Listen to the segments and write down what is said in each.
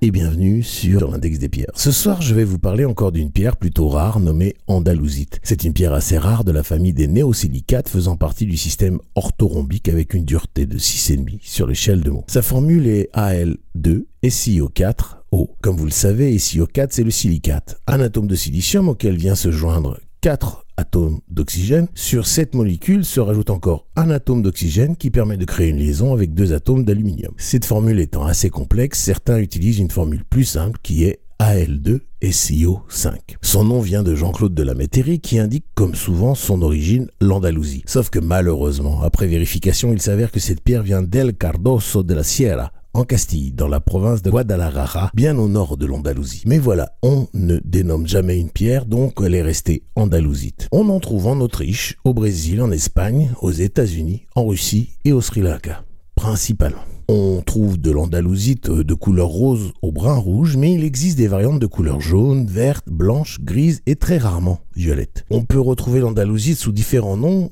et bienvenue sur l'index des pierres. Ce soir, je vais vous parler encore d'une pierre plutôt rare nommée andalousite. C'est une pierre assez rare de la famille des néosilicates faisant partie du système orthorhombique avec une dureté de 6,5 sur l'échelle de mots. Sa formule est Al2 SiO4 O. Comme vous le savez, SiO4 c'est le silicate, un atome de silicium auquel vient se joindre 4 atomes d'oxygène. Sur cette molécule se rajoute encore un atome d'oxygène qui permet de créer une liaison avec deux atomes d'aluminium. Cette formule étant assez complexe, certains utilisent une formule plus simple qui est Al2 SiO5. Son nom vient de Jean-Claude de la Métairie qui indique comme souvent son origine l'Andalousie. Sauf que malheureusement, après vérification, il s'avère que cette pierre vient d'El Cardoso de la Sierra, Castille, dans la province de Guadalajara, bien au nord de l'Andalousie. Mais voilà, on ne dénomme jamais une pierre, donc elle est restée andalousite. On en trouve en Autriche, au Brésil, en Espagne, aux États-Unis, en Russie et au Sri Lanka, principalement. On trouve de l'andalousite de couleur rose au brun rouge, mais il existe des variantes de couleur jaune, verte, blanche, grise et très rarement violette. On peut retrouver l'andalousite sous différents noms,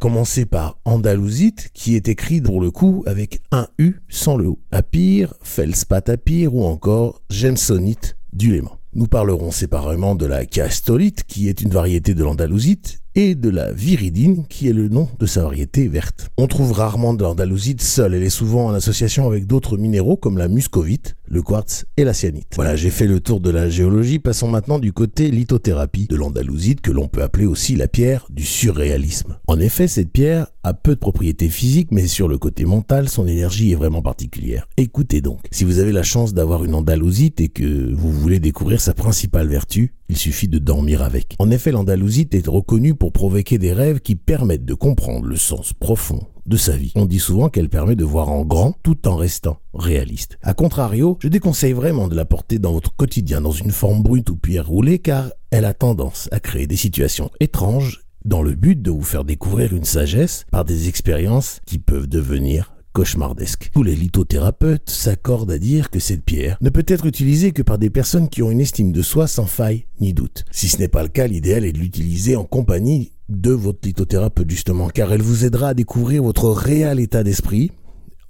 commencer par Andalousite, qui est écrit pour le coup avec un U sans le O. Apir, Felspatapir ou encore Gemsonite du Léman. Nous parlerons séparément de la castolite, qui est une variété de l'andalousite, et de la viridine, qui est le nom de sa variété verte. On trouve rarement de l'andalousite seule, elle est souvent en association avec d'autres minéraux comme la muscovite, le quartz et la cyanite. Voilà, j'ai fait le tour de la géologie, passons maintenant du côté lithothérapie de l'andalousite, que l'on peut appeler aussi la pierre du surréalisme. En effet, cette pierre a peu de propriétés physiques, mais sur le côté mental, son énergie est vraiment particulière. Écoutez donc, si vous avez la chance d'avoir une andalousite et que vous voulez découvrir sa principale vertu, il suffit de dormir avec. En effet, l'andalousite est reconnue pour provoquer des rêves qui permettent de comprendre le sens profond de sa vie. On dit souvent qu'elle permet de voir en grand tout en restant réaliste. A contrario, je déconseille vraiment de la porter dans votre quotidien dans une forme brute ou pierre roulée car elle a tendance à créer des situations étranges dans le but de vous faire découvrir une sagesse par des expériences qui peuvent devenir cauchemardesque. Tous les lithothérapeutes s'accordent à dire que cette pierre ne peut être utilisée que par des personnes qui ont une estime de soi sans faille ni doute. Si ce n'est pas le cas, l'idéal est de l'utiliser en compagnie de votre lithothérapeute justement, car elle vous aidera à découvrir votre réel état d'esprit,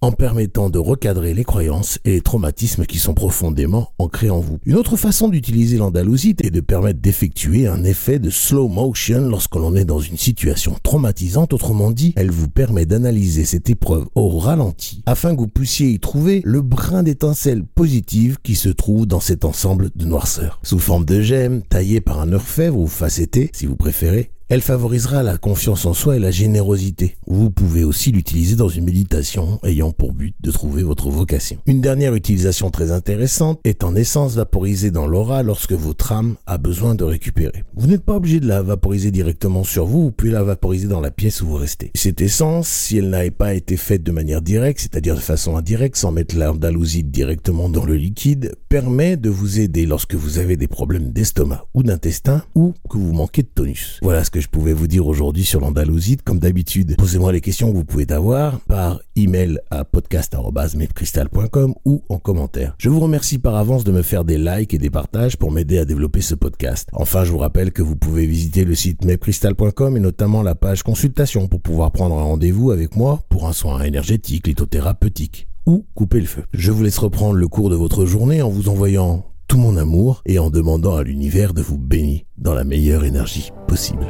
en permettant de recadrer les croyances et les traumatismes qui sont profondément ancrés en vous. Une autre façon d'utiliser l'andalousite est de permettre d'effectuer un effet de slow motion lorsque l'on est dans une situation traumatisante. Autrement dit, elle vous permet d'analyser cette épreuve au ralenti afin que vous puissiez y trouver le brin d'étincelle positive qui se trouve dans cet ensemble de noirceur. Sous forme de gemmes, taillées par un orfèvre ou facetté, si vous préférez, elle favorisera la confiance en soi et la générosité. Vous pouvez aussi l'utiliser dans une méditation ayant pour but de trouver votre vocation. Une dernière utilisation très intéressante est en essence vaporisée dans l'aura lorsque votre âme a besoin de récupérer. Vous n'êtes pas obligé de la vaporiser directement sur vous, vous pouvez la vaporiser dans la pièce où vous restez. Cette essence, si elle n'a pas été faite de manière directe, c'est-à-dire de façon indirecte, sans mettre l'andalousite directement dans le liquide, permet de vous aider lorsque vous avez des problèmes d'estomac ou d'intestin ou que vous manquez de tonus. Voilà ce que je pouvais vous dire aujourd'hui sur l'Andalousite. Comme d'habitude, posez-moi les questions que vous pouvez avoir par email à podcast.mepcrystal.com ou en commentaire. Je vous remercie par avance de me faire des likes et des partages pour m'aider à développer ce podcast. Enfin, je vous rappelle que vous pouvez visiter le site mepcrystal.com et notamment la page consultation pour pouvoir prendre un rendez-vous avec moi pour un soin énergétique, lithothérapeutique ou couper le feu. Je vous laisse reprendre le cours de votre journée en vous envoyant tout mon amour et en demandant à l'univers de vous bénir dans la meilleure énergie possible.